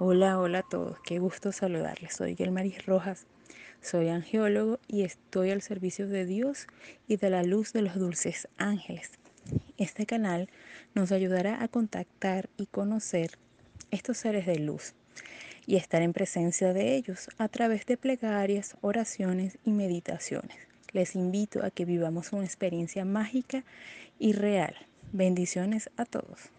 Hola, hola a todos, qué gusto saludarles. Soy Gelmaris Rojas, soy angiólogo y estoy al servicio de Dios y de la luz de los dulces ángeles. Este canal nos ayudará a contactar y conocer estos seres de luz y estar en presencia de ellos a través de plegarias, oraciones y meditaciones. Les invito a que vivamos una experiencia mágica y real. Bendiciones a todos.